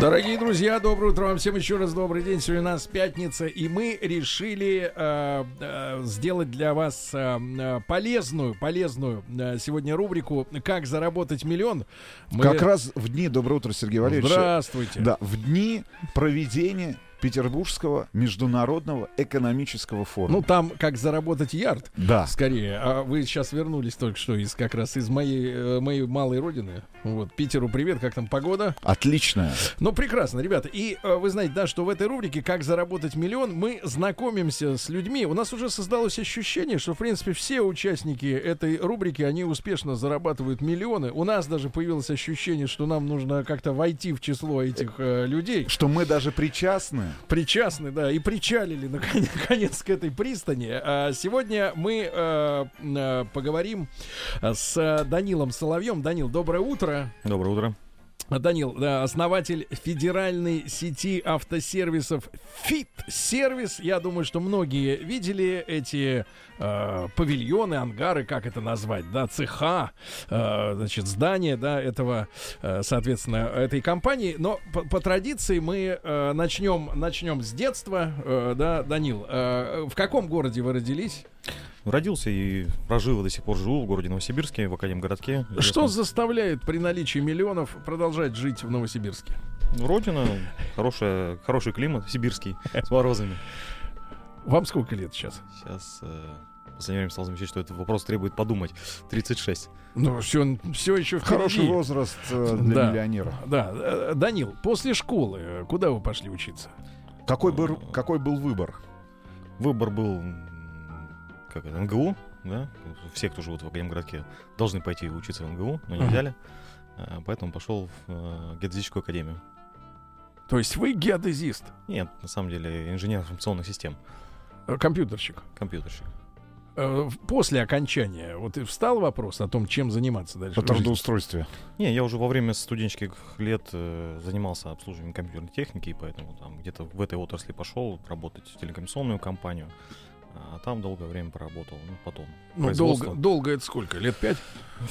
Дорогие друзья, доброе утро вам всем еще раз добрый день. Сегодня у нас пятница, и мы решили э, э, сделать для вас э, э, полезную, полезную э, сегодня рубрику «Как заработать миллион». Мы- Как раз в дни, доброе утро, Сергей Валерьевич. Здравствуйте. Да, в дни проведения Петербургского международного экономического форума. Ну там как заработать ярд. да. Скорее, а вы сейчас вернулись только что из как раз из моей э, моей малой родины. Вот Питеру привет, как там погода? Отличная. Ну, прекрасно, ребята. И э, вы знаете, да, что в этой рубрике «Как заработать миллион» мы знакомимся с людьми. У нас уже создалось ощущение, что, в принципе, все участники этой рубрики, они успешно зарабатывают миллионы. У нас даже появилось ощущение, что нам нужно как-то войти в число этих э, людей. Что мы даже причастны. Причастны, да, и причалили наконец, к этой пристани. А сегодня мы э, э, поговорим э, с Данилом Соловьем. Данил, доброе утро. Доброе утро. Данил, да, основатель федеральной сети автосервисов Fit Сервис. Я думаю, что многие видели эти э, павильоны, ангары, как это назвать, да, цеха, э, значит, здания, да, этого, э, соответственно, этой компании. Но по, по традиции мы э, начнем, начнем с детства, э, да, Данил. э, в каком городе вы родились? Родился и прожил, и до сих пор живу в городе Новосибирске, в Академгородке. Что заставляет при наличии миллионов продолжать жить в Новосибирске? Родина, хорошая, хороший климат, сибирский, с морозами. Вам сколько лет сейчас? Сейчас, э, последнее время стал замечать, что этот вопрос требует подумать. 36. Ну, все, все еще впереди. Хороший возраст э, для Да. миллионера. Да, э, Данил, после школы куда вы пошли учиться? Какой, был, какой был выбор? Выбор был, как это, МГУ, да? Все, кто живут в Академгородке, должны пойти учиться в МГУ, но не Мгм. взяли. А, Поэтому пошел в э, геодезическую академию. То есть вы геодезист, Нет, на самом деле инженер информационных систем, э, компьютерщик. компьютерщик. Э, После окончания вот и встал вопрос о том, чем заниматься дальше. По трудоустройстве. Не, я уже во время студенческих лет э, занимался обслуживанием компьютерной техники, и поэтому там где-то в этой отрасли пошел работать в телекоммуникационную компанию. А там долгое время поработал. Ну, потом. Ну, долго, долго это сколько? Лет пять?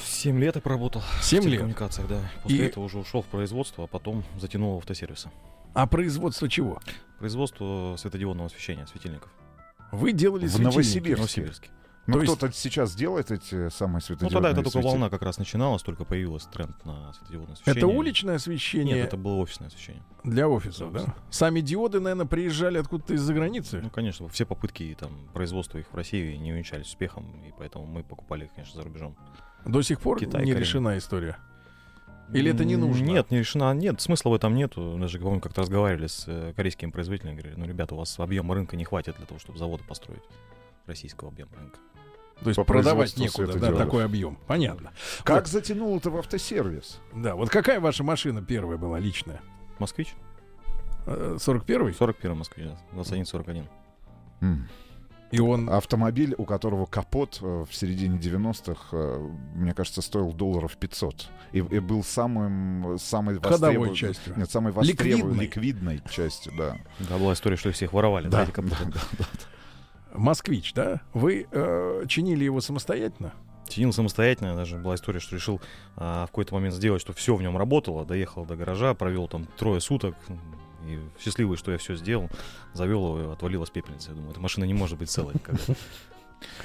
Семь лет я проработал. Семь в лет? телекоммуникациях, да. После И- этого уже ушел в производство, а потом затянул в автосервисы. А производство чего? Производство светодиодного освещения, светильников. Вы делали В светильники. Новосибирске. В Новосибирске. Ну, То есть- кто-то сейчас делает эти самые Ну, светодиодные тогда это только волна как раз начиналась, только появилась тренд на светодиодное освещение. Это уличное освещение Нет, это было офисное освещение. для офисов, для да? Сами диоды, наверное, приезжали откуда-то из-за границы. Ну, конечно, все попытки там производства их в России не увенчались успехом, и поэтому мы покупали их, конечно, за рубежом. До сих пор Китай, не Корея. решена история. Или это не нужно? Нет, не решена. Нет, смысла в этом нету. Даже, помню, как-то разговаривали с э, корейскими производителями, говорили, ну, ребята, у вас объема рынка не хватит для того, чтобы заводы построить. Российского объема рынка. То есть По продавать некуда, да, светодиодов. такой объем. Понятно. Как затянул это в автосервис? Да, вот какая ваша машина первая была личная? Москвич? Э, 41-й? 41 Москвич, да. 21-41. М. И он... Автомобиль, у которого капот э, в середине 90-х, э, мне кажется, стоил долларов 500. И, и был самым, самой Ходовой востребованной- частью. Нет, самой востребованной, Ликвидной. ликвидной частью, да. Да, была история, что их всех воровали. Да, эти капоты. да, да. Москвич, да? Вы э, чинили его самостоятельно? Чинил самостоятельно, даже была история, что решил а, в какой-то момент сделать, что все в нем работало, доехал до гаража, провел там трое суток, и счастливый, что я все сделал, завел его, отвалилась пепельница. Я думаю, эта машина не может быть целой.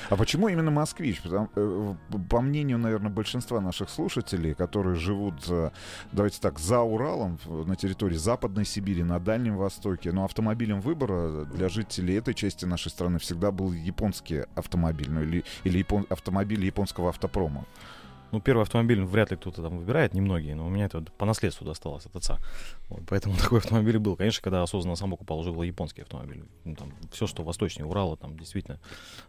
А почему именно москвич? Потому- э, по мнению, наверное, большинства наших слушателей, которые живут, э, давайте так, за Уралом, на территории Западной Сибири, на Дальнем Востоке, но автомобилем выбора для жителей этой части нашей страны всегда был японский автомобиль, ну или, или япон- автомобиль японского автопрома. Ну, первый автомобиль вряд ли кто-то там выбирает, немногие, но у меня это вот по наследству досталось от отца. Вот, поэтому такой автомобиль был. Конечно, когда осознанно сам покупал, уже был японский автомобиль. Ну, там, все, что восточнее Урала, там действительно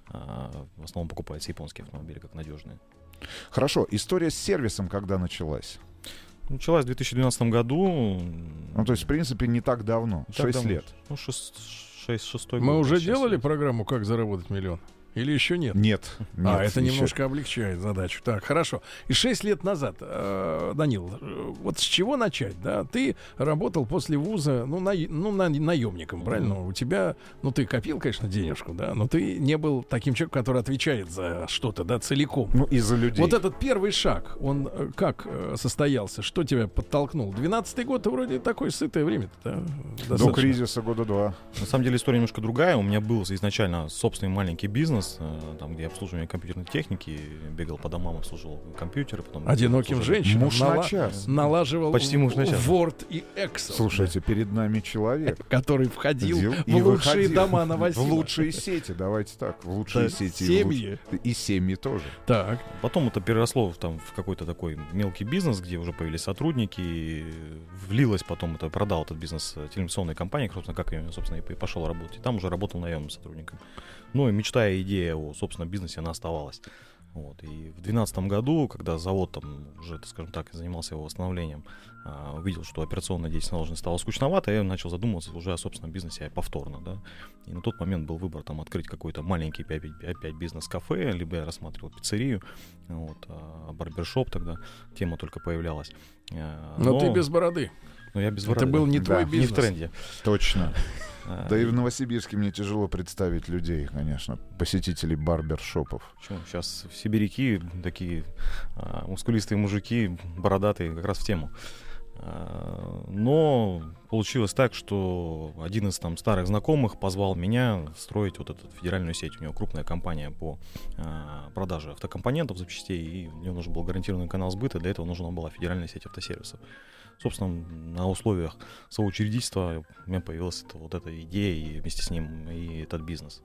а, в основном покупается японские автомобили, как надежные. Хорошо, история с сервисом когда началась? Началась в 2012 году. Ну, то есть, в принципе, не так давно, Так 6 давно. лет. Ну, 6, 6, 6 Мы уже делали программу «Как заработать миллион»? Или еще нет? Нет. а, нет, это еще. немножко облегчает задачу. Так, хорошо. И шесть лет назад, э, Данил, э, вот с чего начать, да? Ты работал после вуза, ну, на, ну на, наемником, правильно? У тебя, ну, ты копил, конечно, денежку, да, но ты не был таким человеком, который отвечает за что-то, да, целиком. Ну, из-за людей. Вот этот первый шаг, он э, как э, состоялся? Что тебя подтолкнул? 12-й год вроде такое сытое время да? До кризиса года два. На самом деле история немножко другая. У меня был изначально собственный маленький бизнес, э, там, где обслуживание компьютерной техники, бегал по домам, обслуживал компьютеры. Потом Одиноким женщинам Муж на нала- час. налаживал Почти муж на час. Word и Excel. Слушайте, перед нами человек. который входил Ходил в и лучшие выходил. дома В Новосима. лучшие сети, давайте так. В лучшие Да, сети. и в семьи. луч- И семьи тоже. Так. Потом это переросло в, там, в какой-то такой мелкий бизнес, где уже появились сотрудники. и влилось потом, это продал этот бизнес э, телевизионной компании, собственно, как я, собственно, и пошел работать. И там уже работал наемным сотрудником. Ну и мечта и идея о собственном бизнесе, она оставалась. Вот. И в 2012 году, когда завод там уже, скажем так, занимался его восстановлением, а, увидел, что операционная деятельность наложена стала скучновато, я начал задумываться уже о собственном бизнесе повторно, да. И на тот момент был выбор там открыть какой-то маленький опять, бизнес-кафе, либо я рассматривал пиццерию, вот, а, барбершоп тогда, тема только появлялась. А, Но, ты без бороды. Но я без Это бороды, был да. не Да, твой не не бизнес. в тренде. Точно. А, Да и в Новосибирске мне тяжело представить людей, конечно, посетителей барбершопов. Сейчас сибиряки такие а, мускулистые мужики, бородатые, как раз в тему. А, Но получилось так, что один из там старых знакомых позвал меня строить вот эту федеральную сеть. У него крупная компания по а, продаже автокомпонентов, запчастей, и у него нужен был гарантированный канал сбыта, для этого нужна была федеральная сеть автосервисов. Собственно, на условиях соучредительства у меня появилась эта, вот эта идея, и вместе с ним и этот бизнес.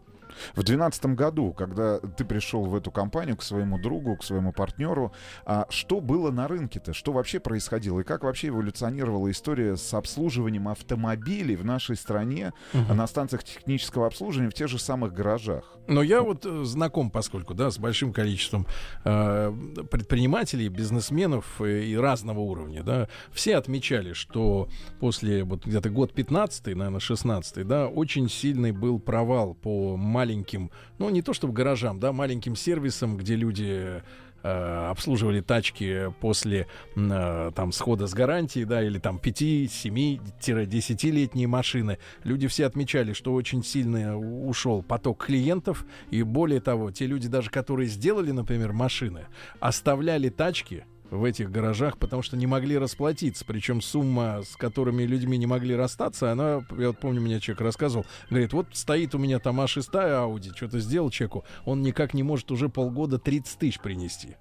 В 2012 году, когда ты пришел в эту компанию к своему другу, к своему партнеру, а что было на рынке-то? Что вообще происходило? И как вообще эволюционировала история с обслуживанием автомобилей в нашей стране а на станциях технического обслуживания в тех же самых гаражах? Но я вот э, знаком, поскольку, да, с большим количеством э, предпринимателей, бизнесменов э, и разного уровня, да, все отмечали, что после вот где-то год 15 наверное, 16 да, очень сильный был провал по маленьким, ну, не то чтобы гаражам, да, маленьким сервисам, где люди э, обслуживали тачки после э, там схода с гарантией, да, или там 5-7-10-летние машины. Люди все отмечали, что очень сильно ушел поток клиентов, и более того, те люди даже, которые сделали, например, машины, оставляли тачки в этих гаражах, потому что не могли расплатиться. Причем сумма, с которыми людьми не могли расстаться, она, я вот помню, мне человек рассказывал, говорит, вот стоит у меня там А6 Audi, что-то сделал человеку, он никак не может уже полгода 30 тысяч принести.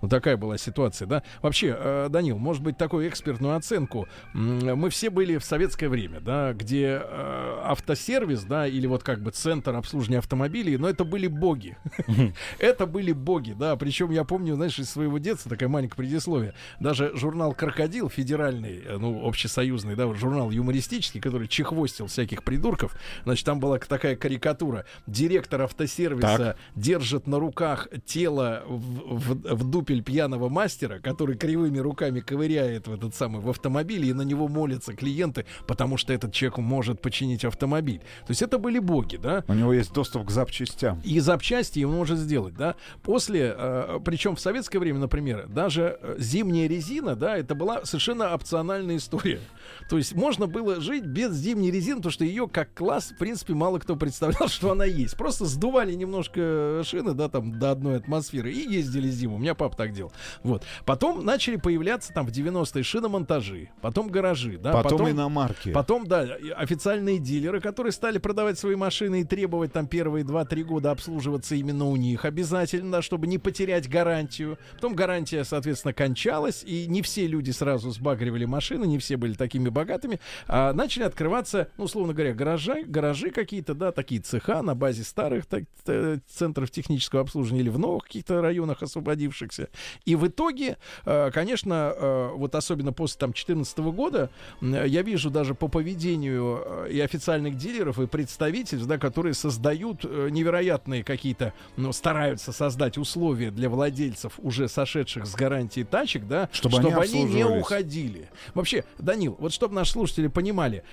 Вот такая была ситуация, да? Вообще, э, Данил, может быть, такую экспертную оценку. Мы все были в советское время, да, где э, автосервис, да, или вот как бы центр обслуживания автомобилей, но это были боги. Это были боги, да. Причем я помню, знаешь, из своего детства такая маленькая предисловие. Даже журнал «Крокодил» федеральный, э, ну, общесоюзный, да, журнал юмористический, который чехвостил всяких придурков. Значит, там была такая карикатура. Директор автосервиса держит на руках тело в, в- в дупель пьяного мастера, который кривыми руками ковыряет в этот самый в автомобиле, и на него молятся клиенты, потому что этот человек может починить автомобиль. То есть это были боги, да? У него есть доступ к запчастям. и запчасти он может сделать, да. После, э, причем в советское время, например, даже э, зимняя резина, да, это была совершенно опциональная история. То есть можно было жить без зимней резины, потому что ее как класс, в принципе, мало кто представлял, что она есть. Просто сдували немножко шины, да, там до одной атмосферы и ездили зиму. У меня папа так делал. Вот. Потом начали появляться там в 90-е шиномонтажи, потом гаражи, да, потом, иномарки. Потом, да, официальные дилеры, которые стали продавать свои машины и требовать там первые 2-3 года обслуживаться именно у них обязательно, да, чтобы не потерять гарантию. Потом гарантия, соответственно, кончалась, и не все люди сразу сбагривали машины, не все были такими богатыми. А начали открываться, ну, условно говоря, гаражи, гаражи какие-то, да, такие цеха на базе старых так, э, центров технического обслуживания или в новых каких-то районах освободившихся. И в итоге, э, конечно, э, вот особенно после там 2014 года, я вижу даже по поведению э, и официальных дилеров, и представительств, да, которые создают невероятные какие-то, ну, стараются создать условия для владельцев уже сошедших с гарантии тачек, да, Чтобы они не обслуживались. уходили. Вообще, Данил, вот чтобы наши слушатели понимали,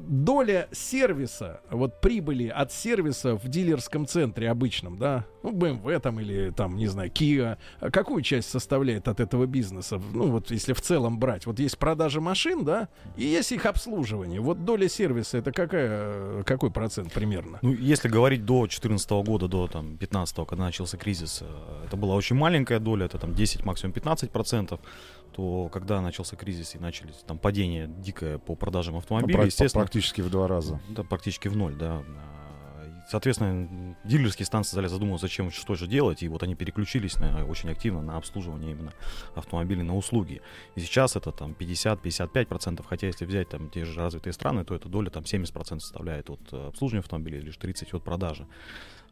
доля сервиса, вот прибыли от сервиса в дилерском центре обычном, да, ну, BMW там или там, не знаю, Kia, а какую часть составляет от этого бизнеса? Ну, вот если в целом брать. Вот есть продажа машин, да, и есть их обслуживание. Вот доля сервиса, это какая, какой процент примерно? Ну, если говорить до 2014 года, до там 15 когда начался кризис, э, это была очень маленькая доля, это там 10, максимум 15 процентов. То когда начался кризис и начались там падение дикое по продажам Ну, автомобилей, естественно, Практически в два раза. да, практически в ноль, да. Соответственно, дилерские станции стали задумываться, зачем, что же делать, и вот они переключились на, очень активно на обслуживание именно автомобилей, на услуги. И сейчас это там 50-55%, хотя если взять там те же развитые страны, то эта доля там 70% составляет от э, обслуживания автомобилей, лишь 30% от продажи.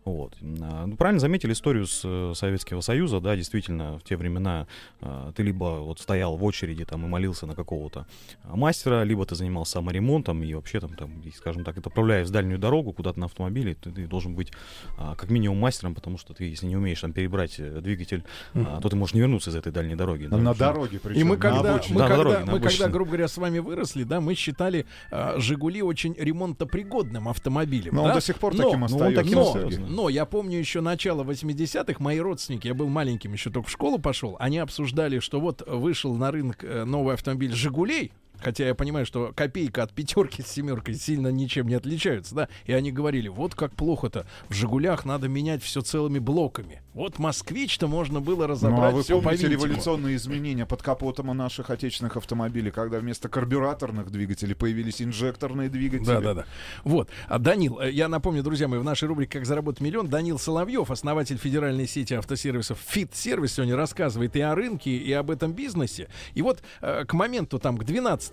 Вот. А, Ну, правильно заметили историю с э, Советского Союза, да, действительно, в те времена а, ты либо вот стоял в очереди там и молился на какого-то мастера, либо ты занимался саморемонтом и вообще там, там и, скажем так, отправляясь в дальнюю дорогу куда-то на автомобиле, ты, ты должен быть а, как минимум мастером, потому что ты, если не умеешь там перебрать э, двигатель, а, то ты можешь не вернуться из этой дальней дороги. да, на дороге причем. И мы когда, мы, Да, на когда, дороге, на мы когда, обочине. грубо говоря, с вами выросли, да, мы считали а, Жигули очень ремонтопригодным автомобилем. Но да? он до сих пор Но- таким ну, он остается. таким но, остается. Но я помню еще начало 80-х, мои родственники, я был маленьким, еще только в школу пошел, они обсуждали, что вот вышел на рынок э, новый автомобиль «Жигулей», Хотя я понимаю, что копейка от пятерки с семеркой сильно ничем не отличаются, да. И они говорили, вот как плохо-то. В Жигулях надо менять все целыми блоками. Вот москвич-то можно было разобрать Ну, а вы по помните революционные изменения под капотом у наших отечественных автомобилей, когда вместо карбюраторных двигателей появились инжекторные двигатели? Да, да, да. Вот. А Данил, э, я напомню, друзья мои, в нашей рубрике «Как заработать миллион» Данил Соловьев, основатель федеральной сети автосервисов Fit Сервис, сегодня рассказывает и о рынке, и об этом бизнесе. И вот э, к моменту, там, к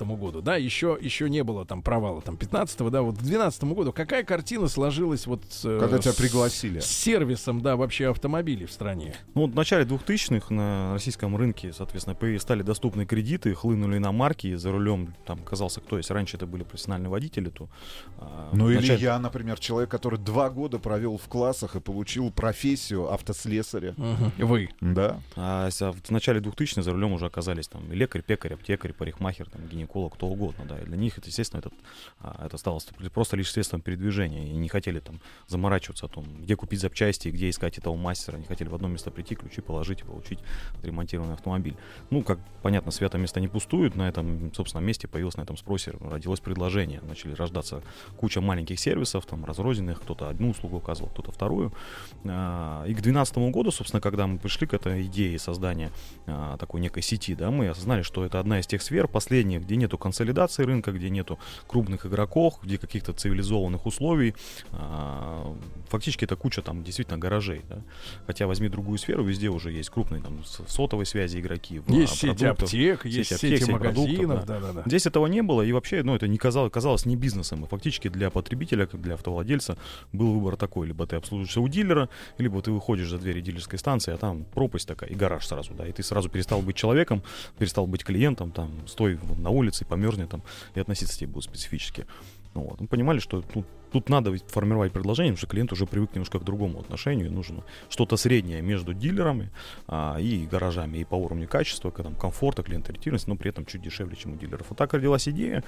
2012 году, да, еще, еще не было там провала, там, 15 да, вот к 2012 году, какая картина сложилась вот э, Когда тебя с- пригласили. с сервисом, да, вообще автомобилей в стране? Ну, вот в начале 2000-х на российском рынке, соответственно, стали доступны кредиты, хлынули на марки, и за рулем там оказался кто есть. Раньше это были профессиональные водители, то... а, Ну в или начале- я, например, человек, который два года провел в классах и получил профессию автослесаря. Вы. Да. А а в начале 2000-х за рулем уже оказались там и лекарь, пекарь, аптекарь, парикмахер, там, гинеколог, кто угодно, да. И для них это, естественно, этот, а, это стало ст- просто лишь средством передвижения. И не хотели там заморачиваться о том, где купить запчасти, где искать этого мастера. Они хотели в одно место прийти, ключи положить и получить отремонтированный автомобиль. Ну, как понятно, свято место не пустует. На этом, собственно, месте появилось на этом спросе, родилось предложение. Начали рождаться куча маленьких сервисов, там, разрозненных. Кто-то одну услугу оказывал, кто-то вторую. А, И к 2012 году, собственно, когда мы пришли к этой идее создания а, такой некой сети, да, мы осознали, что это одна из тех сфер последних, где нету консолидации рынка, где нету крупных игроков, где каких-то цивилизованных условий. А, Фактически это куча там действительно гаражей, да. Хотя возьми другую сферу, везде уже есть крупные там сотовой связи игроки. в, Есть а, сети аптек, есть аптек, сети сеть продуктов, магазинов, да. да-да-да. Здесь этого не было, и вообще, ну, это не казалось, казалось не бизнесом. И фактически для потребителя, как для автовладельца, был выбор такой. Либо ты обслуживаешься у дилера, либо ты выходишь за двери дилерской станции, а там пропасть такая, и гараж сразу, да. И ты сразу перестал быть человеком, перестал быть клиентом, там, стой на улице, померзни там, и относиться к тебе будут специфически. Ну, вот. Мы понимали, что тут, тут надо ведь формировать предложение, потому что клиент уже привык немножко к другому отношению, нужно что-то среднее между дилерами а, и гаражами, и по уровню качества, к- там, комфорта, клиенториентированности, но при этом чуть дешевле, чем у дилеров. Вот так родилась идея,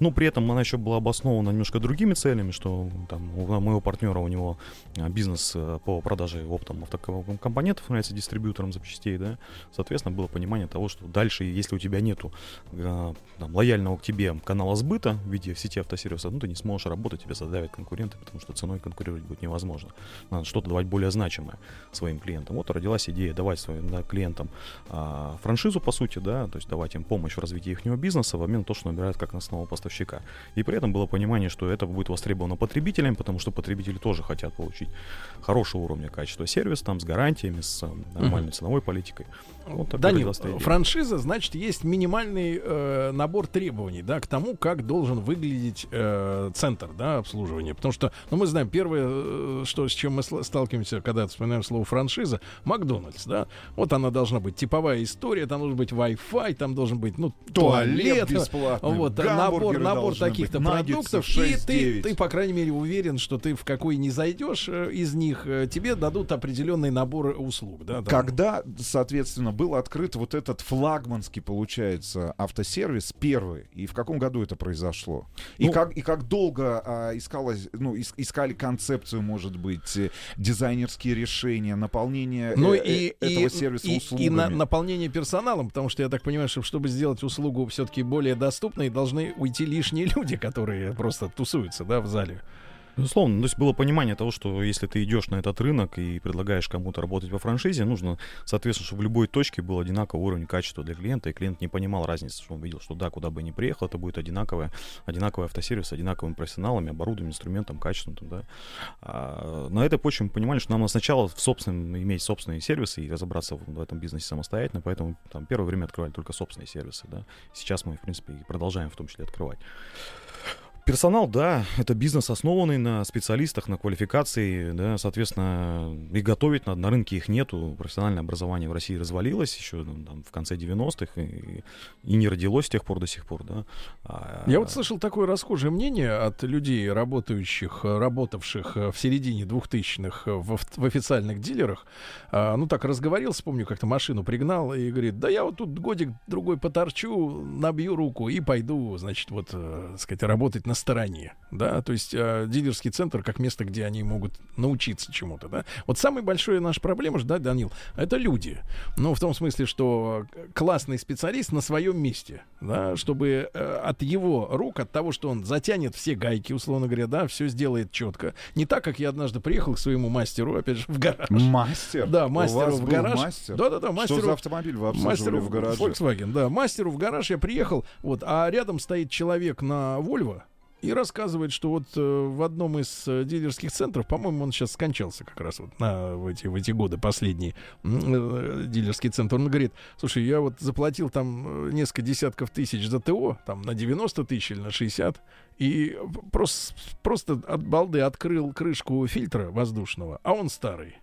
но при этом она еще была обоснована немножко другими целями, что там у моего партнера, у него а, бизнес э, по продаже оптом автокомпонентов является дистрибьютором запчастей, да, соответственно, было понимание того, что дальше, если у тебя нету э, там, лояльного к тебе канала сбыта в виде сети автосервиса, ну, ты не сможешь работать, тебя задавят конкуренты, потому что ценой конкурировать будет невозможно. Надо что-то давать более значимое своим клиентам. Вот родилась идея давать своим да, клиентам а, франшизу, по сути, да, то есть давать им помощь в развитии их бизнеса в обмен на то, что набирают как основного поставщика. И при этом было понимание, что это будет востребовано потребителями, потому что потребители тоже хотят получить хорошего уровня качества сервис, там, с гарантиями, с э, нормальной ценовой политикой. Вот такой Данил, идея. франшиза, значит, есть минимальный э, набор требований, да, к тому, как должен выглядеть э, центр, да, обслуживания. Обслуживания. Потому что, ну, мы знаем, первое, э, что, с чем мы сталкиваемся, когда вспоминаем слово франшиза, Макдональдс, да. Вот она должна быть типовая история, там должен быть Wi-Fi, там должен быть, ну, туалет, туалет бесплатный, вот, набор, набор таких-то продуктов, наггетсы и ты, 6-9. ты, по крайней мере, уверен, что ты в какой не зайдешь э, из них, э, тебе дадут определенный набор услуг, да. там. Когда, соответственно, был открыт вот этот флагманский, получается, автосервис первый, и в каком году это произошло? И, Ну- как, и как долго а, искалось, ну, ис- искали концепцию, может быть, э, дизайнерские решения, наполнение Ну э, и, э, этого и, сервиса и, услугами? и на- наполнение персоналом, потому что я так понимаю, что чтобы сделать услугу все-таки более доступной, должны уйти лишние люди, которые просто тусуются, да, в зале. Безусловно, ну, то есть было понимание того, что если ты идешь на этот рынок и предлагаешь кому-то работать во франшизе, нужно, соответственно, чтобы в любой точке был одинаковый уровень качества для клиента, и клиент не понимал разницы, что он видел, что да, куда бы ни приехал, это будет одинаковое, одинаковый автосервис одинаковыми профессионалами, оборудованием, инструментом, качеством. Там, да. А, на этой почве мы понимали, что нам надо сначала в собственном, иметь собственные сервисы и разобраться в, в этом бизнесе самостоятельно, поэтому там первое время открывали только собственные сервисы. Да. Сейчас мы, в принципе, и продолжаем в том числе открывать. Персонал, да, это бизнес, основанный на специалистах, на квалификации, да, соответственно, и готовить надо, на рынке их нету, профессиональное образование в России развалилось еще ну, там, в конце 90-х, и, и не родилось с тех пор до сих пор, да. А, Я вот слышал такое расхожее мнение от людей, работающих, э, работавших э, в середине 2000-х в, в официальных дилерах. А, Ну, так разговорился, помню, как-то машину пригнал и говорит, да я вот тут годик-другой поторчу, набью руку и пойду, значит, вот, э, так сказать, работать на стороне, да, то есть э, дилерский центр как место, где они могут научиться чему-то, да. Вот самая большая наша проблема да, Данил, это люди. Ну, в том смысле, что классный специалист на своем месте, да, чтобы э, от его рук, от того, что он затянет все гайки, условно говоря, да, все сделает четко. Не так, как я однажды приехал к своему мастеру, опять же, в гараж. Мастер? Да, мастеру в гараж. мастер? Да-да-да, Что мастеру. за автомобиль вы Мастеру в гараже? Volkswagen, да. Мастеру в гараж я приехал, вот, а рядом стоит человек на Volvo и рассказывает, что вот э, в одном из э, дилерских центров, по-моему, он сейчас скончался как раз вот на, в, эти, в эти годы последний м, э, дилерский центр. Он говорит, слушай, я вот заплатил там несколько десятков тысяч за ТО, там на 90 тысяч или на 60, и просто, просто от балды открыл крышку фильтра воздушного, а он старый.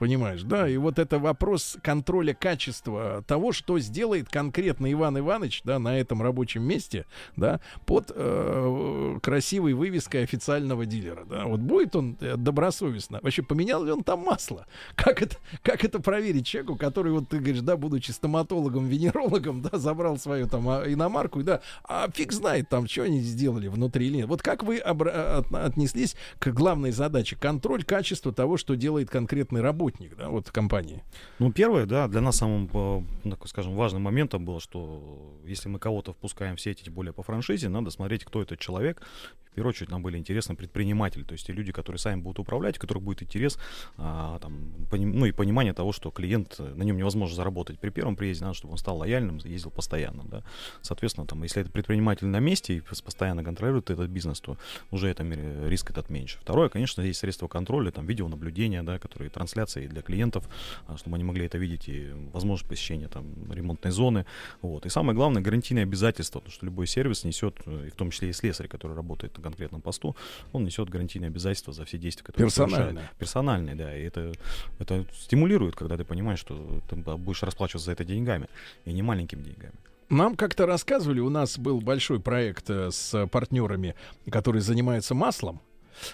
Понимаешь, да? И вот это вопрос контроля качества того, что сделает конкретно Иван Иванович, да, на этом рабочем месте, да, под э, красивой вывеской официального дилера, да. Вот будет он э, добросовестно, вообще поменял ли он там масло? Как это, как это проверить человеку, который, вот ты говоришь, да, будучи стоматологом, венерологом, да, забрал свою там а, иномарку, да, а фиг знает там, что они сделали внутри или нет. Вот как вы обра- от- отнеслись к главной задаче? Контроль качества того, что делает конкретный работник, да, вот компании. Ну, первое, да, для нас самым, э, так скажем, важным моментом было, что если мы кого-то впускаем в сеть, тем более по франшизе, надо смотреть, кто этот человек. В первую очередь нам были интересны предприниматели, то есть те люди, которые сами будут управлять, у которых будет интерес, а, там, поним- ну и понимание того, что клиент, э, на нем невозможно заработать при первом приезде, надо, чтобы он стал лояльным, ездил постоянно, да. Соответственно, там, если это предприниматель на месте и пос- постоянно контролирует этот бизнес, то уже это ме- риск этот меньше. Второе, конечно, есть средства контроля, там, видеонаблюдения, да, которые трансляции для клиентов, а, чтобы они могли это видеть и возможность посещения там ремонтной зоны. Вот. И самое главное, гарантийные обязательства, потому что любой сервис несет, э, и в том числе и слесарь, который работает на конкретном посту, он несет гарантийные обязательства за все действия, которые. Персональные. Персональные, да. И это, это стимулирует, когда ты понимаешь, что ты будешь расплачиваться за это деньгами, и не маленькими деньгами. Нам как-то рассказывали, у нас был большой проект э, с партнерами, которые занимаются маслом.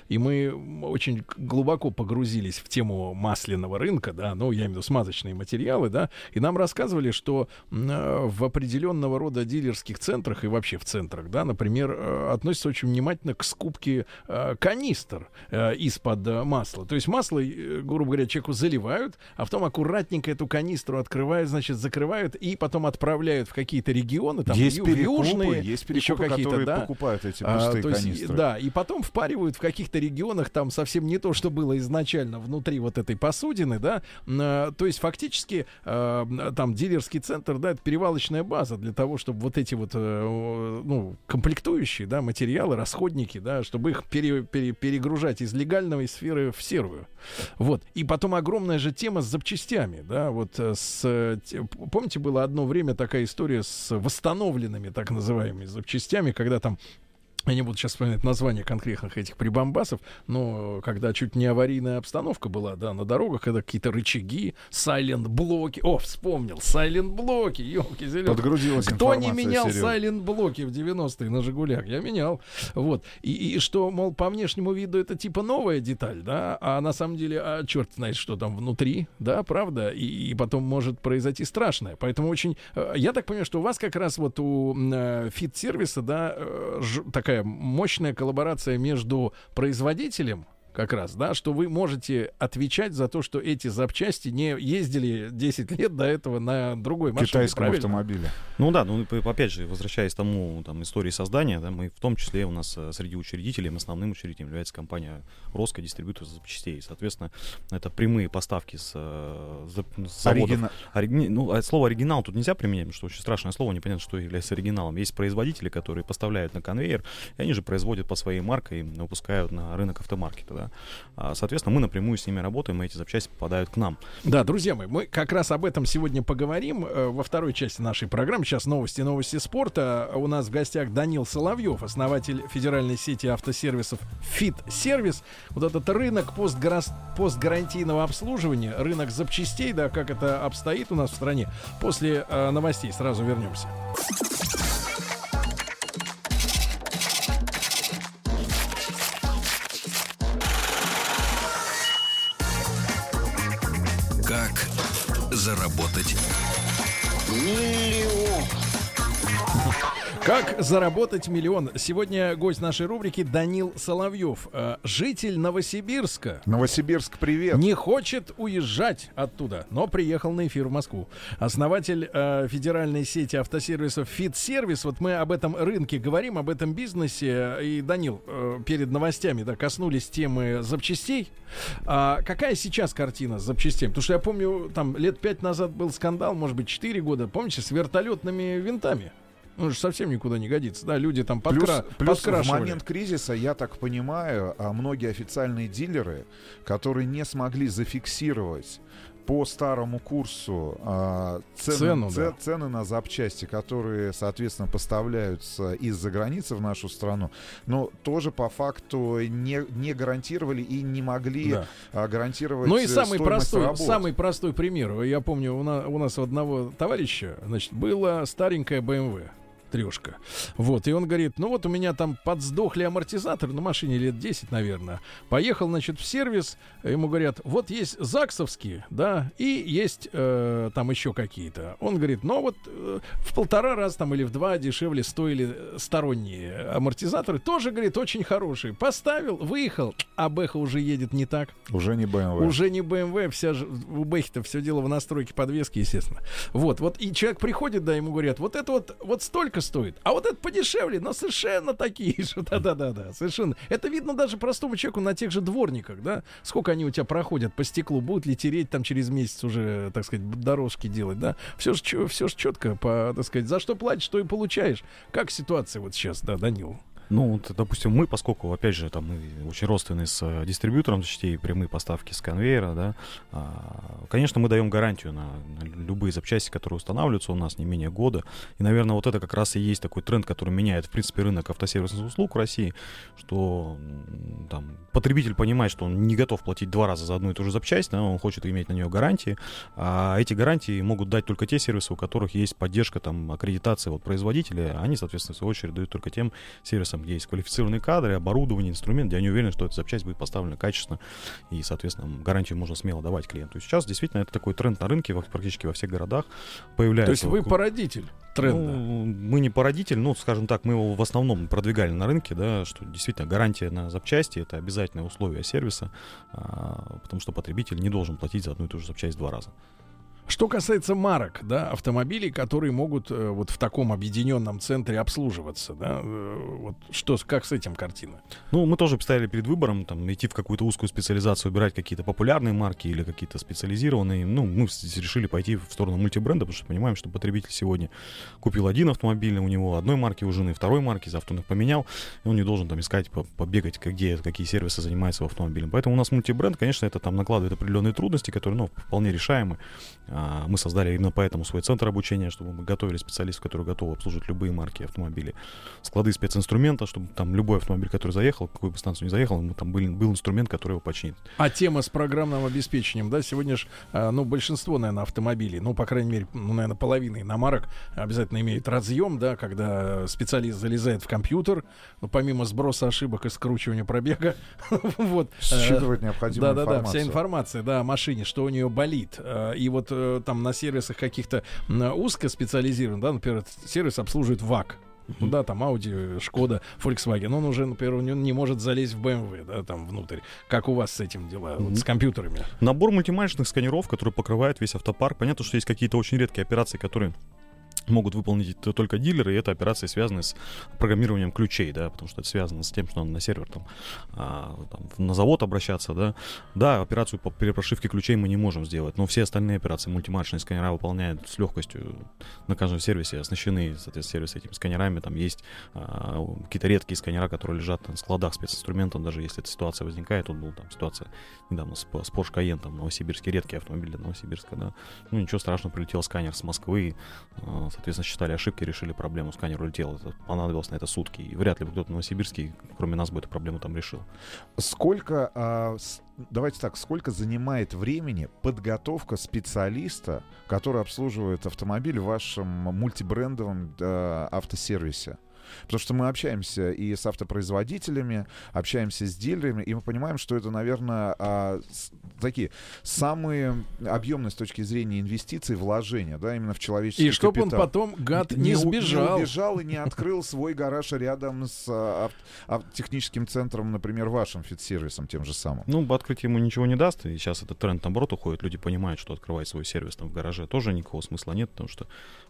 И мы очень глубоко погрузились в тему масляного рынка, да, ну, я имею в виду смазочные материалы, да, и нам рассказывали, что э, в определенного рода дилерских центрах и вообще в центрах, да, например, э, относятся очень внимательно к скупке э, канистр из-под масла. То есть масло, грубо говоря, человеку заливают, а потом аккуратненько эту канистру открывают, значит, закрывают и потом отправляют в какие-то регионы, там, есть ю- перекупы, южные, есть еще перекупы, какие-то, которые да. покупают эти А, пустые то есть, канистры. да, и потом впаривают в каких-то регионах там совсем не то, что было изначально внутри вот этой посудины, да. А, То есть фактически э, там дилерский центр, да, это перевалочная база для того, чтобы вот эти вот, э, ну, комплектующие, да, материалы, расходники, да, чтобы их пере- пере- перегружать из легальной сферы в серую. Вот. И потом огромная же тема с запчастями, да, вот э, с... э, те- Помните, было одно время такая история с восстановленными, так называемыми, запчастями, когда там я не буду сейчас вспоминать название конкретных этих прибамбасов, но когда чуть не аварийная обстановка была, да, на дорогах, когда какие-то рычаги, сайлент-блоки, о, вспомнил, сайлент-блоки, елки зеленые. Подгрузилась Кто не менял сайлент-блоки в 90-е на «Жигулях»? Я менял. Вот. И, и что, мол, по внешнему виду это типа новая деталь, да, а на самом деле, а черт знает, что там внутри, да, правда, и, и потом может произойти страшное. Поэтому очень... э, Я так понимаю, что у вас как раз вот у э, фит-сервиса, да, э, ж- такая мощная коллаборация между производителем, как раз, да, что вы можете отвечать за то, что эти запчасти не ездили 10 лет до этого на другой машине. китайском правильно? автомобиле. Ну да, ну опять же, возвращаясь к тому там, истории создания, да, мы в том числе у нас э, среди учредителей, основным учредителем является компания Роско, дистрибьютор запчастей. Соответственно, это прямые поставки с, э, с заводов. Оригина- Ну, а слово оригинал тут нельзя применять, потому что очень страшное слово, непонятно, что является оригиналом. Есть производители, которые поставляют на конвейер, и они же производят по своей марке и выпускают на рынок автомаркета. Да? А, соответственно, мы напрямую с ними работаем, и эти запчасти попадают к нам. Да, друзья мои, мы как раз об этом сегодня поговорим э, во второй части нашей программы. Сейчас новости, новости спорта. У нас в гостях Данил Соловьев, основатель федеральной сети автосервисов Fit Сервис. Вот этот рынок постгара- постгарантийного обслуживания, рынок запчастей, да, как это обстоит у нас в стране. После э, новостей сразу вернемся. Как заработать миллион? Сегодня гость нашей рубрики Данил Соловьев, э, житель Новосибирска. Новосибирск, привет. Не хочет уезжать оттуда, но приехал на эфир в Москву. Основатель э, федеральной сети автосервисов Service. Вот мы об этом рынке говорим, об этом бизнесе. И, Данил, э, перед новостями да, коснулись темы запчастей. А какая сейчас картина с запчастями? Потому что я помню, там лет пять назад был скандал, может быть, четыре года, помните, с вертолетными винтами. Ну, же совсем никуда не годится. Да, люди там Плюс, подкра... плюс в подкрашивали. момент кризиса, я так понимаю, а, многие официальные дилеры, которые не смогли зафиксировать по старому курсу а, цены, Цену, це- да. цены на запчасти, которые, соответственно, поставляются из-за границы в нашу страну, но тоже по факту не, не гарантировали и не могли Да. а, гарантировать Ну и э, самый простой, работ. самый простой пример. Я помню, у нас, у нас у одного товарища, значит, была старенькая BMW трешка. Вот, и он говорит, ну вот у меня там подсдохли амортизаторы на машине лет 10, наверное. Поехал, значит, в сервис, ему говорят, вот есть ЗАГСовские, да, и есть э, там еще какие-то. Он говорит, ну вот э, в полтора раза там или в два дешевле стоили сторонние амортизаторы. Тоже, говорит, очень хорошие. Поставил, выехал, а Бэха уже едет не так. Уже не BMW. Уже не BMW, вся же, у Бэхи-то все дело в настройке подвески, естественно. Вот, вот, и человек приходит, да, ему говорят, вот это вот, вот столько стоит, а вот это подешевле, но совершенно такие же, да-да-да-да, совершенно. Это видно даже простому человеку на тех же дворниках, да, сколько они у тебя проходят по стеклу, будут ли тереть там через месяц уже, так сказать, дорожки делать, да, все же, все же четко, по, так сказать, за что платишь, то и получаешь. Как ситуация вот сейчас, да, Данил? Ну, вот, допустим, мы, поскольку, опять же, там мы очень родственны с э, дистрибьютором запчастей, прямые поставки с конвейера, да, а, конечно, мы даем гарантию на, на любые запчасти, которые устанавливаются у нас не менее года. И, наверное, вот это как раз и есть такой тренд, который меняет, в принципе, рынок автосервисных услуг в России, что там потребитель понимает, что он не готов платить два раза за одну и ту же запчасть, да, он хочет иметь на нее гарантии, а эти гарантии могут дать только те сервисы, у которых есть поддержка, там, аккредитация от производителя, они, соответственно, в свою очередь дают только тем сервисам, где есть квалифицированные кадры, оборудование, инструмент, где они уверены, что эта запчасть будет поставлена качественно, и, соответственно, гарантию можно смело давать клиенту. Сейчас действительно это такой тренд на рынке практически во всех городах появляется. То есть вы Вот, породитель тренда. ну, мы не породитель, ну, скажем так, мы его в основном продвигали на рынке, да, что действительно гарантия на запчасти это обязательное условие сервиса, а, потому что потребитель не должен платить за одну и ту же запчасть два раза. Что касается марок, да, автомобилей, которые могут э, вот в таком объединенном центре обслуживаться, да, э, вот что, как с этим картина? Ну, мы тоже стояли перед выбором, там, идти в какую-то узкую специализацию, выбирать какие-то популярные марки или какие-то специализированные. Ну, мы решили пойти в сторону мультибренда, потому что понимаем, что потребитель сегодня купил один автомобиль, у него одной марки у жены, второй марки, завтра он их поменял, и он не должен там искать, по- побегать, где, какие сервисы занимаются автомобилем. Поэтому у нас мультибренд, конечно, это там накладывает определенные трудности, которые, ну, вполне решаемы. А, мы создали именно поэтому свой центр обучения, чтобы мы готовили специалистов, которые готовы обслуживать любые марки автомобилей. Склады специнструмента, чтобы там любой автомобиль, который заехал, какую бы станцию не заехал, там был, был инструмент, который его починит. А тема с программным обеспечением, да, сегодня же, а, ну, большинство, наверное, автомобилей, ну, по крайней мере, ну, наверное, половина иномарок обязательно имеет разъем, да, когда специалист залезает в компьютер, ну, помимо сброса ошибок и скручивания пробега, вот. Э, Считывать необходимую да, да, да, вся информация, да, о машине, что у нее болит. Э, и вот э, там на сервисах каких-то узкоспециализированных, да, например, сервис обслуживает ВАК, ну да, там Audi, Шкода, Volkswagen, он уже, например, он не может залезть в BMW, да, там внутрь. Как у вас с этим дела, вот, с компьютерами? Набор мультиматочных сканеров, который покрывает весь автопарк. Понятно, что есть какие-то очень редкие операции, которые могут выполнить только дилеры, и это операции связаны с программированием ключей, да, потому что это связано с тем, что надо на сервер там, а, там на завод обращаться, да. Да, операцию по перепрошивке ключей мы не можем сделать, но все остальные операции мультиматочные сканера выполняют с легкостью. На каждом сервисе оснащены, соответственно, сервисы этими сканерами, там есть а, какие-то редкие сканера, которые лежат на складах специнструментов, даже если эта ситуация возникает, вот была там ситуация недавно с, с Porsche Cayenne, там, Новосибирский, редкий автомобиль для Новосибирска, да. Ну, ничего страшного, прилетел сканер с Москвы, а, соответственно, считали ошибки, решили проблему, сканер улетел. Это понадобилось на это сутки. И вряд ли кто-то в Новосибирске, кроме нас, бы эту проблему там решил. Сколько, а, давайте так, сколько занимает времени подготовка специалиста, который обслуживает автомобиль в вашем мультибрендовом а, автосервисе? Потому что мы общаемся и с автопроизводителями, общаемся с дилерами, и мы понимаем, что это, наверное, а, с, такие самые объемные с точки зрения инвестиций, вложения, да, именно в человеческий И чтобы он потом, гад, не, не сбежал. Не убежал и не открыл свой гараж рядом с а, а, техническим центром, например, вашим фит-сервисом тем же самым. Ну, открыть ему ничего не даст, и сейчас этот тренд, наоборот, уходит. Люди понимают, что открывать свой сервис там в гараже тоже никакого смысла нет, потому что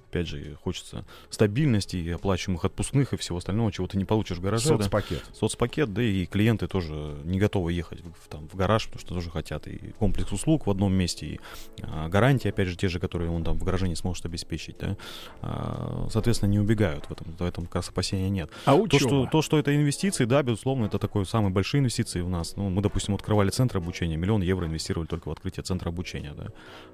опять же, хочется стабильности и оплачиваемых отпускных и всего остального, чего ты не получишь в гараже. Соцпакет. Да? Соцпакет, да, и клиенты тоже не готовы ехать в, там, в гараж, потому что тоже хотят и комплекс услуг в одном месте, и а, гарантии, опять же, те же, которые он там в гараже не сможет обеспечить, да. А, соответственно, не убегают в этом, в этом как раз опасения нет. А учеба? То что, то, что это инвестиции, да, безусловно, это такой самые большие инвестиции у нас. Ну, мы, допустим, открывали центр обучения, миллион евро инвестировали только в открытие центра обучения, да.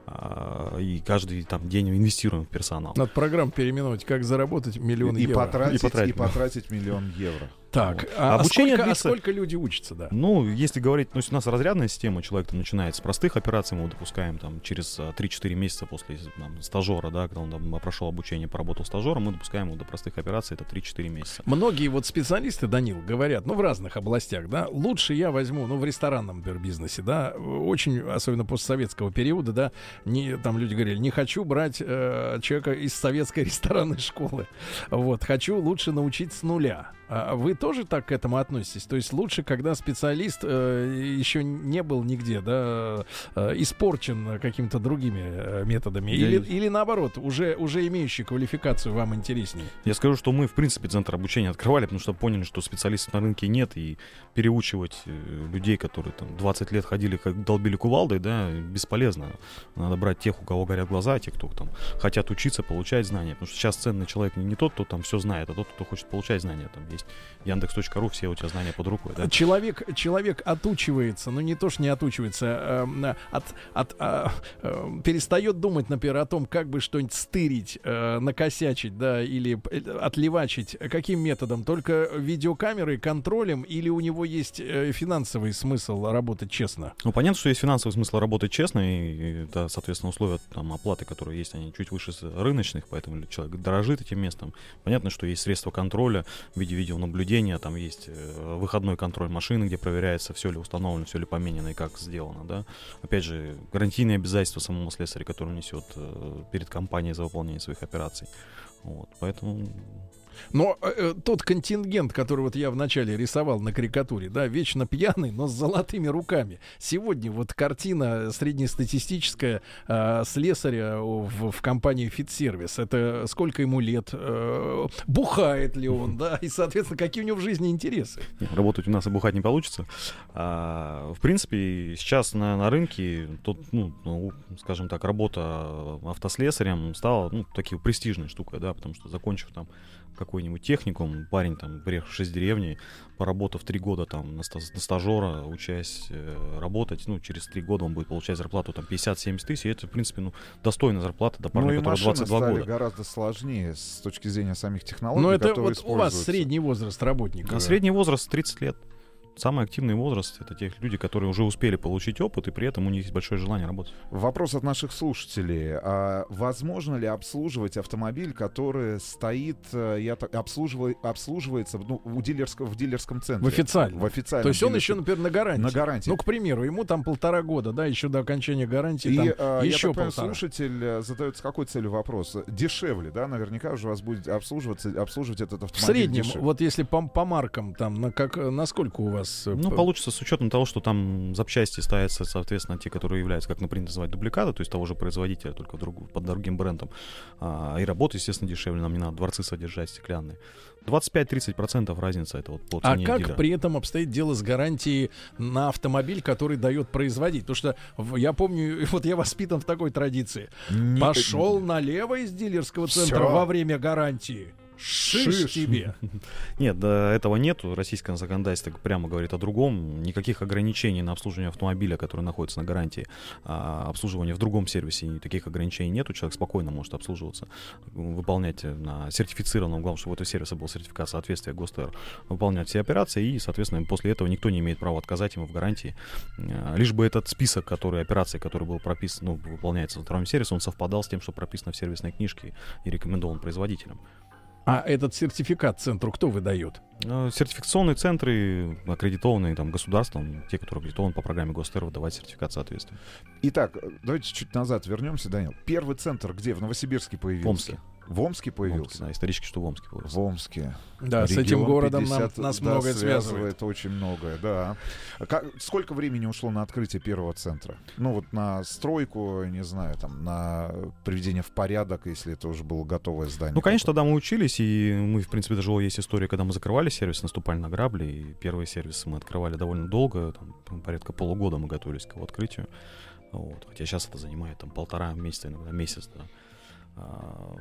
А, и каждый там день инвестируем в персонал. Надо программу переименовать, как заработать миллион и евро. Потратить, и, потратить, и потратить миллион евро. Так, а, Обучение а, сколько, длится... а сколько люди учатся, да? Ну, если говорить, ну, у нас разрядная система, человек там начинает с простых операций, мы его допускаем там через 3-4 а, месяца после там, стажера, да, когда он там, прошел обучение, поработал стажером, мы допускаем его до простых операций, это 3-4 месяца. Многие вот специалисты, Данил, говорят, ну, в разных областях, да, лучше я возьму, ну, в ресторанном, например, бизнесе, да, очень, особенно постсоветского периода, да, не, там люди говорили, не хочу брать э, человека из советской ресторанной школы, вот, хочу лучше научить с нуля. А вы тоже так к этому относитесь? То есть лучше, когда специалист э, еще не был нигде, да, э, испорчен какими-то другими э, методами, Я или, или наоборот, уже, уже имеющий квалификацию вам интереснее? Я скажу, что мы, в принципе, центр обучения открывали, потому что поняли, что специалистов на рынке нет, и переучивать э, людей, которые там 20 лет ходили, как долбили кувалдой, да, бесполезно. Надо брать тех, у кого горят глаза, тех, кто там хотят учиться, получать знания. Потому что сейчас ценный человек не тот, кто там все знает, а тот, кто хочет получать знания. Там есть Яндекс.ру, все у тебя знания под рукой. Да? Человек, человек отучивается, ну не то, что не отучивается, э, от, от, э, э, перестает думать, например, о том, как бы что-нибудь стырить, э, накосячить, да, или э, отливачить. Каким методом? Только видеокамерой, контролем, или у него есть э, финансовый смысл работать честно? Ну, понятно, что есть финансовый смысл работать честно, и, это, соответственно, условия там, оплаты, которые есть, они чуть выше рыночных, поэтому человек дорожит этим местом. Понятно, что есть средства контроля в виде видеонаблюдения, там есть э, выходной контроль машины, где проверяется, все ли установлено, все ли поменено и как сделано, да. Опять же, гарантийные обязательства самому слесаря, который несет э, перед компанией за выполнение своих операций. Вот, поэтому но э, э, тот контингент, который вот я вначале рисовал на карикатуре, да, вечно пьяный, но с золотыми руками. Сегодня вот картина среднестатистическая э, слесаря в, в компании Фитсервис. Это сколько ему лет? Э, бухает ли он, да? И, соответственно, какие у него в жизни интересы? Работать у нас и бухать не получится. А, в принципе, сейчас на, на рынке, тут, ну, ну, скажем так, работа автослесарем стала ну, такой престижной штукой, да, потому что закончив там какой-нибудь техникум, парень там, приехавший из деревни, поработав три года там на, ста- на стажера, учась э, работать, ну, через три года он будет получать зарплату там 50-70 тысяч, и это, в принципе, ну, достойная зарплата до Ну парня, и который машины 22 стали года. гораздо сложнее с точки зрения самих технологий, Но это вот у вас средний возраст работника. А средний возраст 30 лет. Самый активный возраст это тех люди, которые уже успели получить опыт, и при этом у них есть большое желание работать. Вопрос от наших слушателей. А возможно ли обслуживать автомобиль, который стоит, э, я так, обслуживай- обслуживается ну, у дилерского, в дилерском центре? В официальном. В официальном То есть он еще, например, на гарантии. на гарантии. Ну, к примеру, ему там полтора года, да, еще до окончания гарантии И там э, я еще так понимаю, полтора. слушатель э, задает с какой целью вопрос? Дешевле, да? Наверняка уже вас будет обслуживаться, обслуживать этот В автомобиль среднем, дешевле. вот если по, по маркам, там, на как, насколько у вас... э, Ну, получится с учетом того, что там запчасти ставятся, соответственно, те, которые являются, как например, называть дубликаты, то есть того же производителя, только друг- под другим брендом. А, и работа, естественно, дешевле, нам не надо дворцы содержать стеклянные. 25-30% разница это вот по А цене как дилера. при этом обстоит дело с гарантией на автомобиль, который дает производить? Потому что я помню, вот я воспитан в такой традиции. Не- Пошел налево из дилерского центра Всё. во время гарантии. Шиш, Шиш. тебе. Нет, да, этого нету. Российское законодательство прямо говорит о другом. Никаких ограничений на обслуживание автомобиля, который находится на гарантии, а, обслуживание в другом сервисе, таких ограничений нету. Человек спокойно может обслуживаться, выполнять на сертифицированном, главное, чтобы у этого сервиса был сертификат соответствия ГОСТР, выполнять все операции, и, соответственно, после этого никто не имеет права отказать ему в гарантии. А, Лишь бы этот список, который, операций, который был прописан, ну, выполняется во втором сервисе, он совпадал с тем, что прописано в сервисной книжке и рекомендован производителем. А этот сертификат центру кто выдает? Э, Сертификационные центры, аккредитованные там государством, те, которые аккредитованы по программе ГОСТР, выдавать сертификат соответствия. Итак, давайте чуть назад вернемся, Данил. Первый центр где? В Новосибирске появился? В Омске. В Омске В появился? Омске, да, исторически, что в Омске появился. В Омске. Да, с этим Регион городом нам, 50, нас да, многое связывает. очень многое, да. А как- сколько времени ушло на открытие первого центра? Ну вот на стройку, не знаю, там на приведение в порядок, если это уже было готовое здание. Ну, конечно, тогда мы учились, и мы, в принципе, даже есть история, когда мы закрывали сервис, наступали на грабли, и первые сервисы мы открывали довольно долго, там, порядка полугода мы готовились к его открытию. Вот. Хотя сейчас это занимает там полтора месяца, иногда месяц, да. А,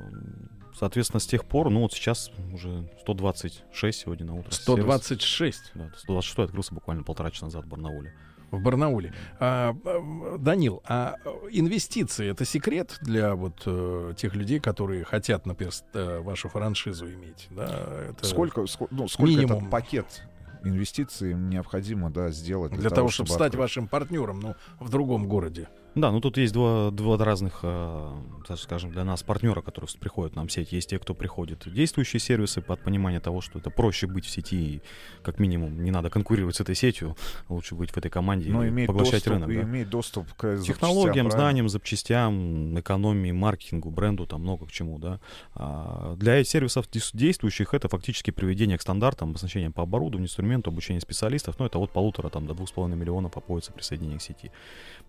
Соответственно, с тех пор, ну вот сейчас уже 126 сегодня на утро. сервис. 126 Да, 126 открылся буквально полтора часа назад в Барнауле. в Барнауле. А, а, Данил, а инвестиции это секрет для вот э, тех людей, которые хотят, например, э, вашу франшизу иметь? Да, это Сколько, ско- ну, сколько минимум. этот пакет инвестиций необходимо да, сделать для, того, чтобы стать открыть? вашим партнером, ну, в другом городе? Да, ну тут есть два, два разных, э, скажем, для нас партнера, которые приходят нам в сеть. Есть те, кто приходит в действующие сервисы под понимание того, что это проще быть в сети, и как минимум не надо конкурировать с этой сетью, лучше быть в этой команде Но и иметь поглощать доступ, рынок. и да. иметь доступ к Технологиям, знаниям, запчастям, экономии, маркетингу, бренду, там много к чему, да. А для сервисов действующих это фактически приведение к стандартам, обозначение по оборудованию, инструменту, обучение специалистов, ну это от полутора там до двух с половиной миллионов обходится присоединение к сети.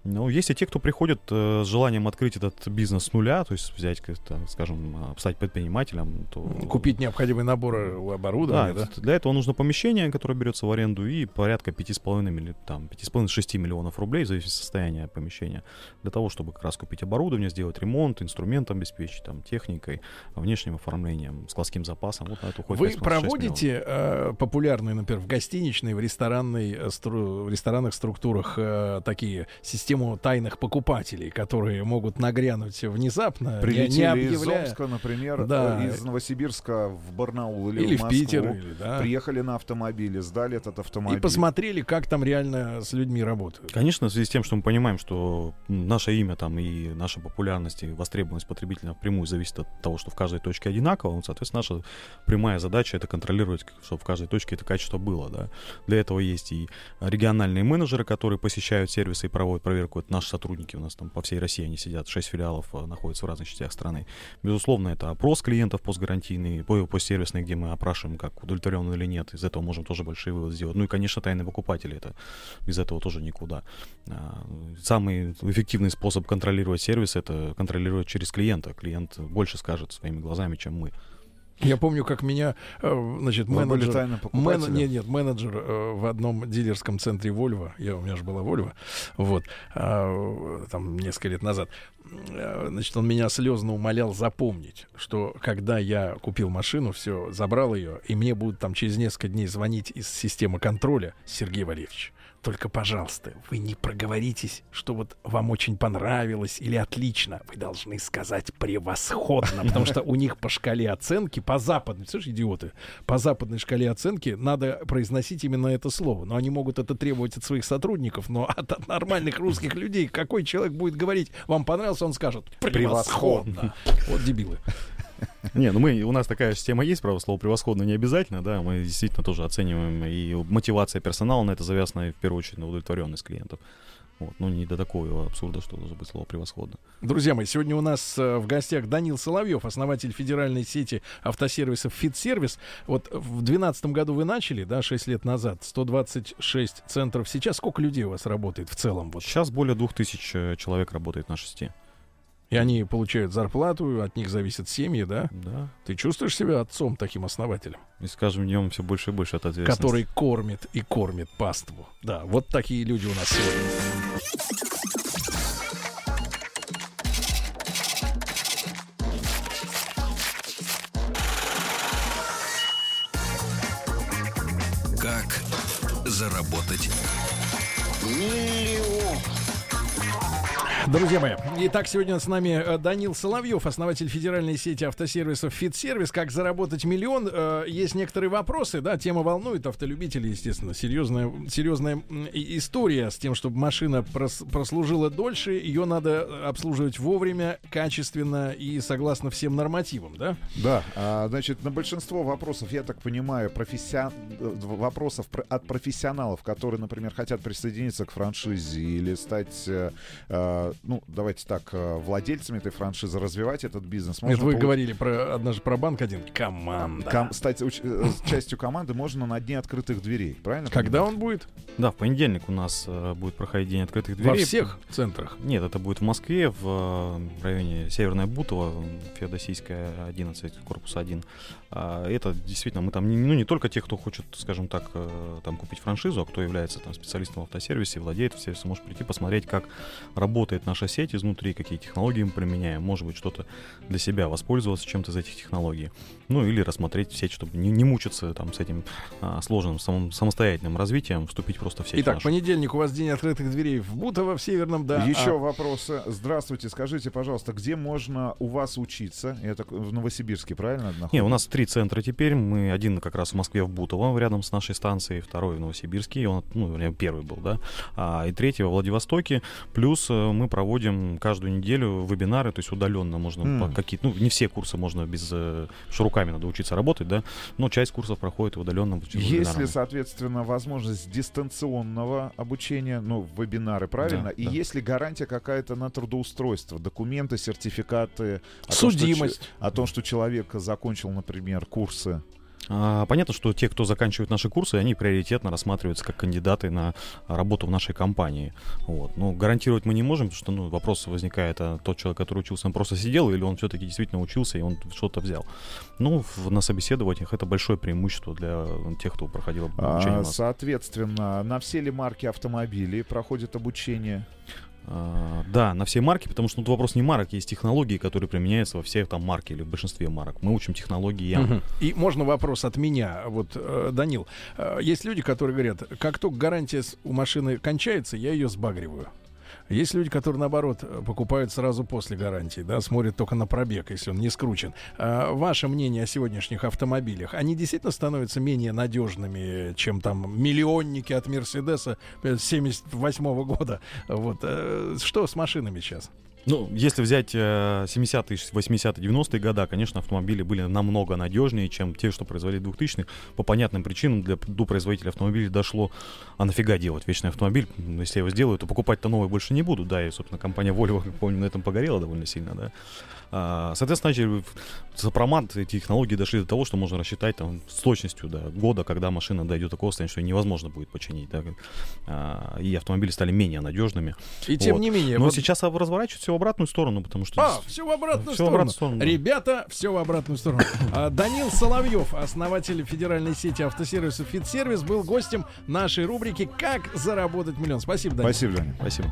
Но есть и те, кто приходит э, с желанием открыть этот бизнес с нуля, то есть взять, как-то, скажем, а, стать предпринимателем, то... Купить необходимый набор э, оборудования, да? Да, для этого нужно помещение, которое берется в аренду, и порядка 5,5 милли- там, 5,5-6 миллионов рублей, в зависимости от состояния помещения, для того, чтобы как раз купить оборудование, сделать ремонт, инструментом обеспечить, там, техникой, внешним оформлением, складским запасом. Вот на это уходит Вы 5,6 миллионов. проводите э, популярные, например, в гостиничной, в ресторанной, э, стру- в ресторанных структурах э, такие систему тайных покупателей, которые могут нагрянуть внезапно, не, Прилетели не из объявляя, Омска, например, Да. э, из Новосибирска в Барнаул или, или в в Москву, Питер, или, да, приехали на автомобиле, сдали этот автомобиль. и посмотрели, как там реально с людьми работают. Конечно, в связи с тем, что мы понимаем, что наше имя там и наша популярность и востребованность потребителя напрямую зависит от того, что в каждой точке одинаково, ну, соответственно, наша прямая задача это контролировать, чтобы в каждой точке это качество было, да. Для этого есть и региональные менеджеры, которые посещают сервисы и проводят проверку. Это наши сотрудники у нас там по всей России, они сидят, 6 филиалов э, находятся в разных частях страны. Безусловно, это опрос клиентов постгарантийный, по- постсервисный, где мы опрашиваем, как удовлетворен или нет. Из этого можем тоже большие выводы сделать. Ну и, конечно, тайные покупатели. Это без этого тоже никуда. А, Самый эффективный способ контролировать сервис это контролировать через клиента. Клиент больше скажет своими глазами, чем мы. Я помню, как меня, э, значит, Вы менеджер... Мен-? Нет, нет, менеджер э, в одном дилерском центре Volvo, я, у меня же была Volvo, вот, а, там несколько лет назад, э, значит, он меня слезно умолял запомнить, что когда я купил машину, все, забрал ее, и мне будут там через несколько дней звонить из системы контроля, Сергей Валерьевич, только, пожалуйста, вы не проговоритесь, что вот вам очень понравилось или отлично. Вы должны сказать превосходно, потому что у них по шкале оценки, по западной, слышишь, идиоты, по западной шкале оценки надо произносить именно это слово. Но они могут это требовать от своих сотрудников, но от, от нормальных русских людей какой человек будет говорить, вам понравилось, он скажет превосходно. Вот дебилы. Не, ну мы, у нас такая система есть, правда, слово превосходно не обязательно, да, мы действительно тоже оцениваем, и мотивация персонала на это завязана, и в первую очередь, на удовлетворенность клиентов. Вот, ну, не до такого абсурда, что должно быть слово превосходно. Друзья мои, сегодня у нас э, в гостях Данил Соловьев, основатель федеральной сети автосервисов «Фитсервис». Вот в 2012 году вы начали, да, 6 лет назад, 126 центров. Сейчас сколько людей у вас работает в целом? Вот? Сейчас более двух тысяч э, человек работает на шести. И они получают зарплату, от них зависят семьи, да? Да. Ты чувствуешь себя отцом таким основателем, И с каждым днем все больше и больше от ответственности. который кормит и кормит паству? Да, вот такие люди у нас сегодня. Как заработать Друзья мои, итак, сегодня с нами э, Данил Соловьев, основатель федеральной сети автосервисов «Фитсервис». Как заработать миллион? Э, Есть некоторые вопросы, да, тема волнует автолюбителей, естественно. Серьезная, серьезная история с тем, чтобы машина прос- прослужила дольше, ее надо обслуживать вовремя, качественно и согласно всем нормативам, да? Да, а, значит, на большинство вопросов, я так понимаю, профессион... э, вопросов про- от профессионалов, которые, например, хотят присоединиться к франшизе или стать, ну, давайте так, э, владельцами этой франшизы, развивать этот бизнес. Это можно вы получ- говорили про однажды про банк один. Команда. Ком- стать уч- э, частью команды можно на дне открытых дверей, правильно? Когда понимаю? он будет? Да, в понедельник у нас э, будет проходить день открытых дверей. Во всех центрах. Нет, это будет в Москве, в районе Северная Бутово, Феодосийская, 11, корпус 1. А, Это действительно, мы там, не- ну, не только тех, кто хочет, скажем так, э, там купить франшизу, а кто является там специалистом в автосервисе, владеет сервисом, может прийти посмотреть, как работает наша сеть изнутри, какие технологии мы применяем, может быть, что-то для себя воспользоваться чем-то из этих технологий. Ну, или рассмотреть сеть, чтобы не, не мучиться там с этим а, сложным самым- самостоятельным развитием, вступить просто в сеть Итак, нашу. понедельник у вас день открытых дверей в Бутово, в Северном, да. Еще А вопросы. Здравствуйте, скажите, пожалуйста, где можно у вас учиться? Это в Новосибирске, правильно? находится? Не, у нас три центра теперь. Мы один как раз в Москве в Бутово, рядом с нашей станцией, второй в Новосибирске, и он, ну, вернее, первый был, да, а, и третий во Владивостоке. Плюс э, мы проводим каждую неделю вебинары, то есть удаленно можно по какие-то, ну, не все курсы можно без, э, что руками надо учиться работать, да, но часть курсов проходит удаленно. Есть ли, соответственно, возможность дистанционного обучения, ну, вебинары, правильно? Да, И да. есть ли гарантия какая-то на трудоустройство? Документы, сертификаты? о том, что Судимость. о том, что человек закончил, например, курсы. А, Понятно, что те, кто заканчивают наши курсы, они приоритетно рассматриваются как кандидаты на работу в нашей компании. Вот. Но гарантировать мы не можем, потому что ну, вопрос возникает, а тот человек, который учился, он просто сидел, или он все-таки действительно учился, и он что-то взял. Ну, в- на собеседованиях это большое преимущество для тех, кто проходил обучение А, соответственно, на все ли марки автомобилей проходит обучение? А, Да, на все марки, потому что тут вопрос не марок, есть технологии, которые применяются во всех там марке или в большинстве марок. Мы учим технологии Мгм. И можно вопрос от меня. Вот, э, Данил, э, есть люди, которые говорят, как только гарантия у машины кончается, я ее сбагриваю. Есть люди, которые, наоборот, э, покупают сразу после гарантии, да, смотрят только на пробег, если он не скручен. А ваше мнение о сегодняшних автомобилях, они действительно становятся менее надежными, чем там миллионники от Мерседеса 78 года? Вот. э, Что с машинами сейчас? Ну, если взять э, 70-е, 80-е, 90-е годы, конечно, автомобили были намного надежнее, чем те, что производили в 2000-х. По понятным причинам для до производителя автомобилей дошло, а нафига делать вечный автомобиль? Если я его сделаю, то покупать-то новый больше не буду. Да, и, собственно, компания Volvo, как помню, на этом погорела довольно сильно, да. А, Соответственно, начали в- сопромат, эти технологии дошли до того, что можно рассчитать там с точностью до года, когда машина дойдет до такого состояния, что ее невозможно будет починить. да. А, И автомобили стали менее надежными. И тем Вот. не менее, Но вот сейчас разворачивают все все в обратную сторону, потому что... А, все в обратную Всё в сторону. обратную сторону, да. Ребята, все в обратную сторону. А, Данил Соловьев, основатель федеральной сети автосервисов «Фитсервис», был гостем нашей рубрики «Как заработать миллион». Спасибо, Данил. Спасибо, Леня. Спасибо.